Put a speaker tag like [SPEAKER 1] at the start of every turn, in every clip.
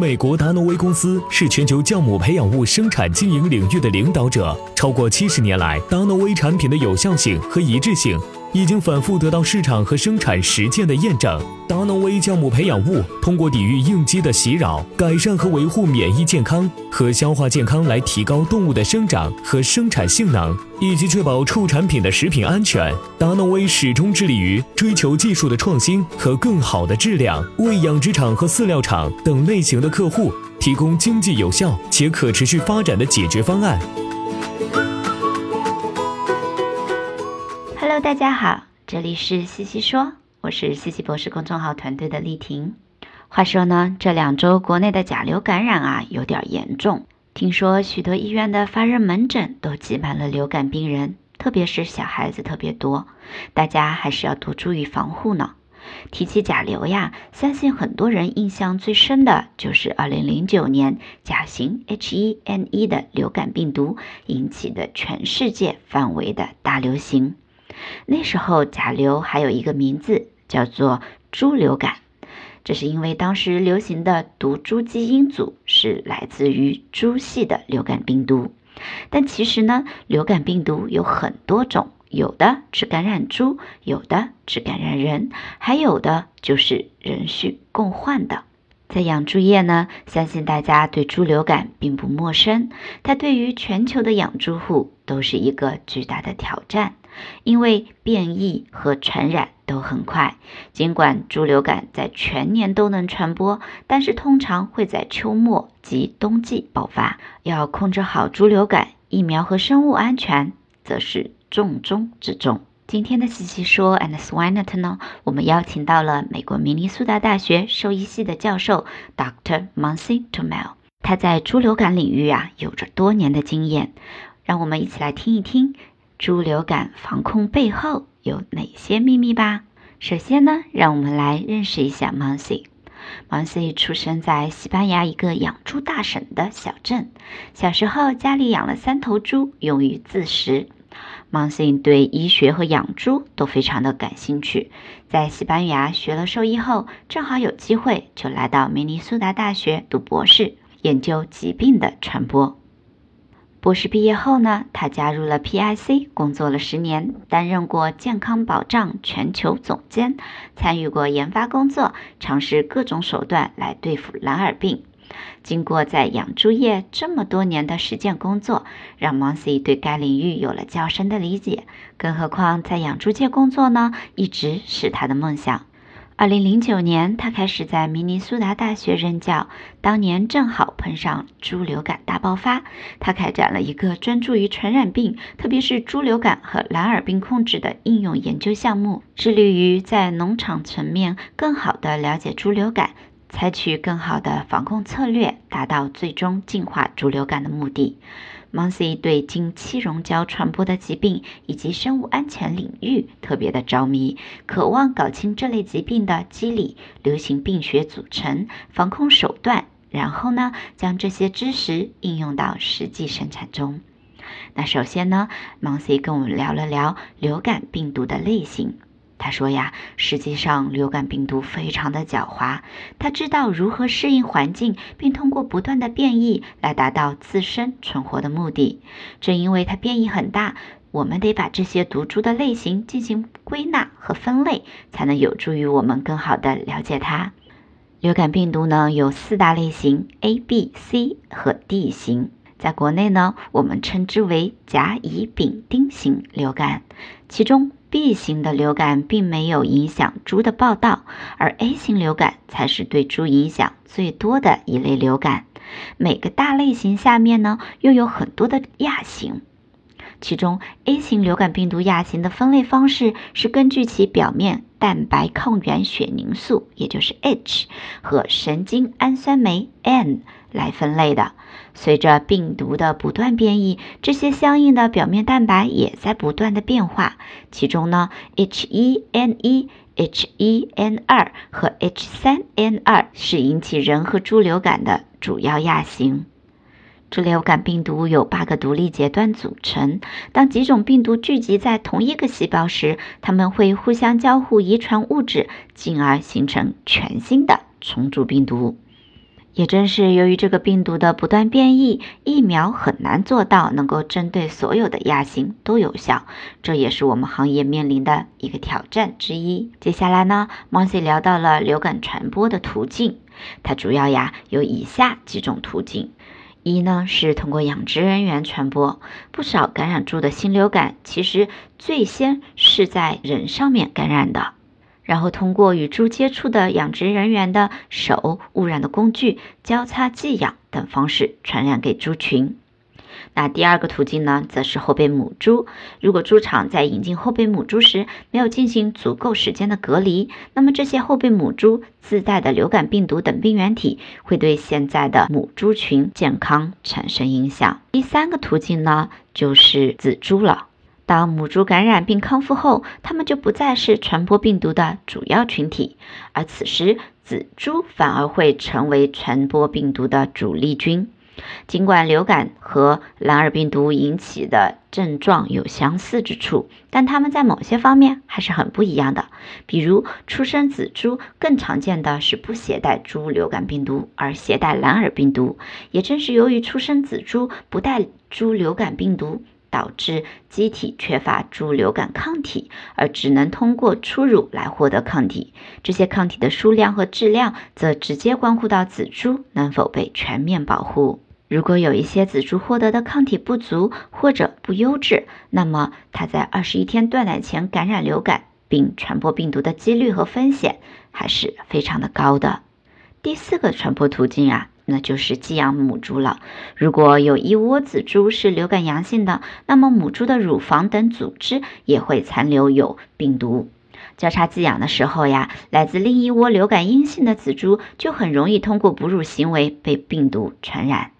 [SPEAKER 1] 美国达诺威公司是全球酵母培养物生产经营领域的领导者。超过七十年来，达诺威产品的有效性和一致性已经反复得到市场和生产实践的验证。达诺威酵母培养物通过抵御应激的袭扰，改善和维护免疫健康和消化健康，来提高动物的生长和生产性能，以及确保畜产品的食品安全。达诺威始终致力于追求技术的创新和更好的质量，为养殖场和饲料厂等类型的客户提供经济有效且可持续发展的解决方案。
[SPEAKER 2] Hello，大家好，这里是西西说，我是西西博士公众号团队的丽婷。话说呢，这两周国内的甲流感染啊有点严重，听说许多医院的发热门诊都挤满了流感病人，特别是小孩子特别多，大家还是要多注意防护呢。提起甲流呀，相信很多人印象最深的就是2009年甲型 H1N1 的流感病毒引起的全世界范围的大流行。那时候甲流还有一个名字叫做猪流感，这是因为当时流行的毒株基因组是来自于猪系的流感病毒。但其实呢，流感病毒有很多种，有的只感染猪，有的只感染人，还有的就是人畜共患的。在养猪业呢，相信大家对猪流感并不陌生，它对于全球的养猪户都是一个巨大的挑战。因为变异和传染都很快，尽管猪流感在全年都能传播，但是通常会在秋末及冬季爆发。要控制好猪流感，疫苗和生物安全则是重中之重。今天的西西说 and Swinet 呢，我们邀请到了美国明尼苏达大学兽医系的教授 Dr. Monsi Tomel，他在猪流感领域啊有着多年的经验，让我们一起来听一听。猪流感防控背后有哪些秘密吧？首先呢，让我们来认识一下 Monsi。Monsi 出生在西班牙一个养猪大省的小镇，小时候家里养了三头猪，用于自食。Monsi 对医学和养猪都非常的感兴趣，在西班牙学了兽医后，正好有机会就来到明尼苏达大学读博士，研究疾病的传播。博士毕业后呢，他加入了 PIC 工作了十年，担任过健康保障全球总监，参与过研发工作，尝试各种手段来对付蓝耳病。经过在养猪业这么多年的实践工作，让 Monsi 对该领域有了较深的理解。更何况在养猪界工作呢，一直是他的梦想。二零零九年，他开始在明尼苏达大学任教。当年正好碰上猪流感大爆发，他开展了一个专注于传染病，特别是猪流感和蓝耳病控制的应用研究项目，致力于在农场层面更好地了解猪流感，采取更好的防控策略，达到最终净化猪流感的目的。M o n s y 对经气溶胶传播的疾病以及生物安全领域特别的着迷，渴望搞清这类疾病的机理、流行病学组成、防控手段，然后呢，将这些知识应用到实际生产中。那首先呢 m o n s y 跟我们聊了聊流感病毒的类型。他说呀，实际上流感病毒非常的狡猾，它知道如何适应环境，并通过不断的变异来达到自身存活的目的。正因为它变异很大，我们得把这些毒株的类型进行归纳和分类，才能有助于我们更好的了解它。流感病毒呢有四大类型：A、B、C 和 D 型。在国内呢，我们称之为甲乙丙丁型流感，其中 B 型的流感并没有影响猪的报道，而 A 型流感才是对猪影响最多的一类流感。每个大类型下面呢，又有很多的亚型。其中，A 型流感病毒亚型的分类方式是根据其表面蛋白抗原血凝素，也就是 H 和神经氨酸酶 N 来分类的。随着病毒的不断变异，这些相应的表面蛋白也在不断的变化。其中呢，H1N1、H1N2 和 H3N2 是引起人和猪流感的主要亚型。猪流感病毒有八个独立节段组成。当几种病毒聚集在同一个细胞时，它们会互相交互遗传物质，进而形成全新的重组病毒。也正是由于这个病毒的不断变异，疫苗很难做到能够针对所有的亚型都有效，这也是我们行业面临的一个挑战之一。接下来呢 m o s y 聊到了流感传播的途径，它主要呀有以下几种途径。一呢是通过养殖人员传播，不少感染猪的新流感其实最先是在人上面感染的，然后通过与猪接触的养殖人员的手、污染的工具、交叉寄养等方式传染给猪群。那第二个途径呢，则是后备母猪。如果猪场在引进后备母猪时没有进行足够时间的隔离，那么这些后备母猪自带的流感病毒等病原体会对现在的母猪群健康产生影响。第三个途径呢，就是仔猪了。当母猪感染并康复后，它们就不再是传播病毒的主要群体，而此时仔猪反而会成为传播病毒的主力军。尽管流感和蓝耳病毒引起的症状有相似之处，但它们在某些方面还是很不一样的。比如，出生仔猪更常见的是不携带猪流感病毒，而携带蓝耳病毒。也正是由于出生仔猪不带猪流感病毒，导致机体缺乏猪流感抗体，而只能通过初乳来获得抗体。这些抗体的数量和质量，则直接关乎到仔猪能否被全面保护。如果有一些仔猪获得的抗体不足或者不优质，那么它在二十一天断奶前感染流感并传播病毒的几率和风险还是非常的高的。第四个传播途径啊，那就是寄养母猪了。如果有一窝仔猪是流感阳性的，那么母猪的乳房等组织也会残留有病毒。交叉寄养的时候呀，来自另一窝流感阴性的仔猪就很容易通过哺乳行为被病毒传染。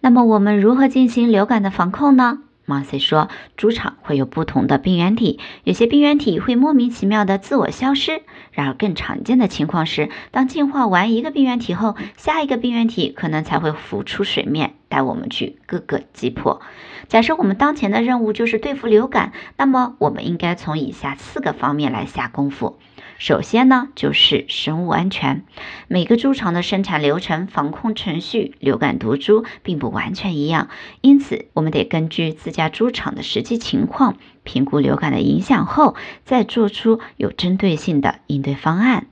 [SPEAKER 2] 那么我们如何进行流感的防控呢 m a r c y 说，猪场会有不同的病原体，有些病原体会莫名其妙的自我消失。然而更常见的情况是，当进化完一个病原体后，下一个病原体可能才会浮出水面，带我们去各个击破。假设我们当前的任务就是对付流感，那么我们应该从以下四个方面来下功夫。首先呢，就是生物安全。每个猪场的生产流程、防控程序、流感毒株并不完全一样，因此我们得根据自家猪场的实际情况，评估流感的影响后，再做出有针对性的应对方案。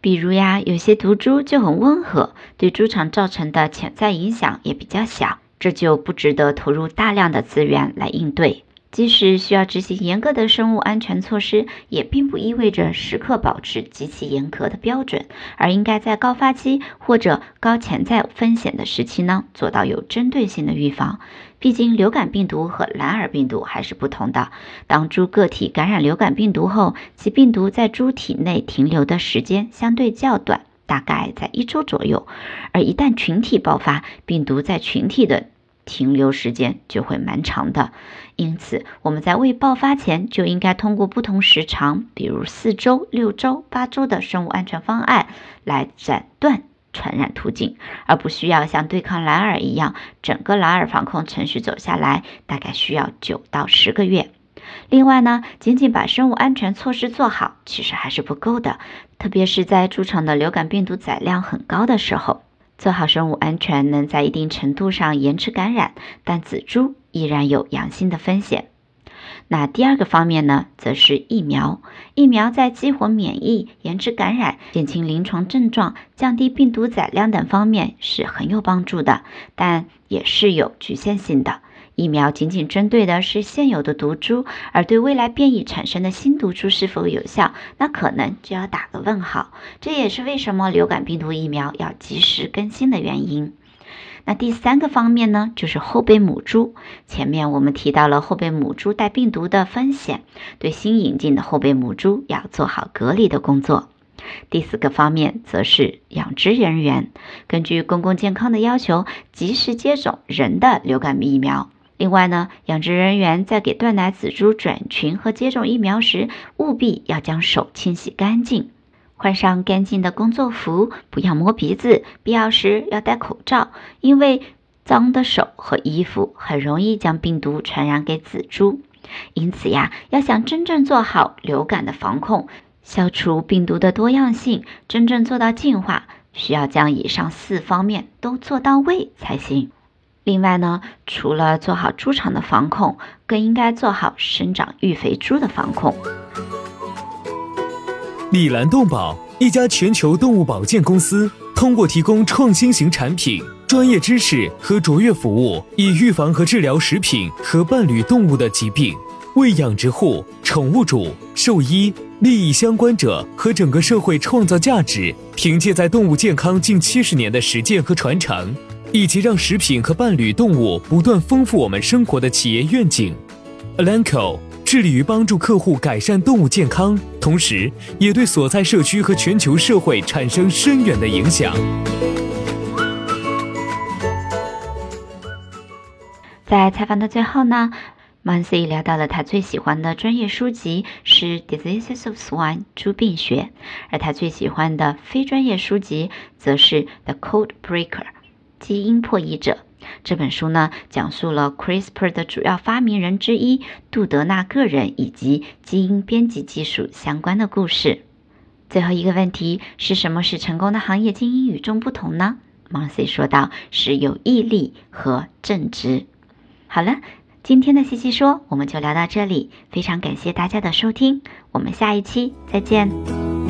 [SPEAKER 2] 比如呀，有些毒株就很温和，对猪场造成的潜在影响也比较小，这就不值得投入大量的资源来应对。即使需要执行严格的生物安全措施，也并不意味着时刻保持极其严格的标准，而应该在高发期或者高潜在风险的时期呢，做到有针对性的预防。毕竟，流感病毒和蓝耳病毒还是不同的。当猪个体感染流感病毒后，其病毒在猪体内停留的时间相对较短，大概在一周左右；而一旦群体爆发，病毒在群体的停留时间就会蛮长的，因此我们在未爆发前就应该通过不同时长，比如四周、六周、八周的生物安全方案来斩断传染途径，而不需要像对抗蓝耳一样，整个蓝耳防控程序走下来大概需要九到十个月。另外呢，仅仅把生物安全措施做好其实还是不够的，特别是在猪场的流感病毒载量很高的时候。做好生物安全，能在一定程度上延迟感染，但仔猪依然有阳性的风险。那第二个方面呢，则是疫苗。疫苗在激活免疫、延迟感染、减轻临床症状、降低病毒载量等方面是很有帮助的，但也是有局限性的。疫苗仅仅针对的是现有的毒株，而对未来变异产生的新毒株是否有效，那可能就要打个问号。这也是为什么流感病毒疫苗要及时更新的原因。那第三个方面呢，就是后备母猪。前面我们提到了后备母猪带病毒的风险，对新引进的后备母猪要做好隔离的工作。第四个方面则是养殖人员，根据公共健康的要求，及时接种人的流感疫苗。另外呢，养殖人员在给断奶仔猪转群和接种疫苗时，务必要将手清洗干净。换上干净的工作服，不要摸鼻子，必要时要戴口罩，因为脏的手和衣服很容易将病毒传染给仔猪。因此呀，要想真正做好流感的防控，消除病毒的多样性，真正做到净化，需要将以上四方面都做到位才行。另外呢，除了做好猪场的防控，更应该做好生长育肥猪的防控。
[SPEAKER 1] 李兰动保，一家全球动物保健公司，通过提供创新型产品、专业知识和卓越服务，以预防和治疗食品和伴侣动物的疾病，为养殖户、宠物主、兽医、利益相关者和整个社会创造价值。凭借在动物健康近七十年的实践和传承，以及让食品和伴侣动物不断丰富我们生活的企业愿景，Alanco。致力于帮助客户改善动物健康，同时也对所在社区和全球社会产生深远的影响。
[SPEAKER 2] 在采访的最后呢，Mancy 聊到了他最喜欢的专业书籍是《Diseases of Swine》猪病学，而他最喜欢的非专业书籍则是《The Code Breaker》基因破译者。这本书呢，讲述了 CRISPR 的主要发明人之一杜德纳个人以及基因编辑技术相关的故事。最后一个问题是什么使成功的行业精英与众不同呢？Marcy 说道：“是有毅力和正直。”好了，今天的西西说我们就聊到这里，非常感谢大家的收听，我们下一期再见。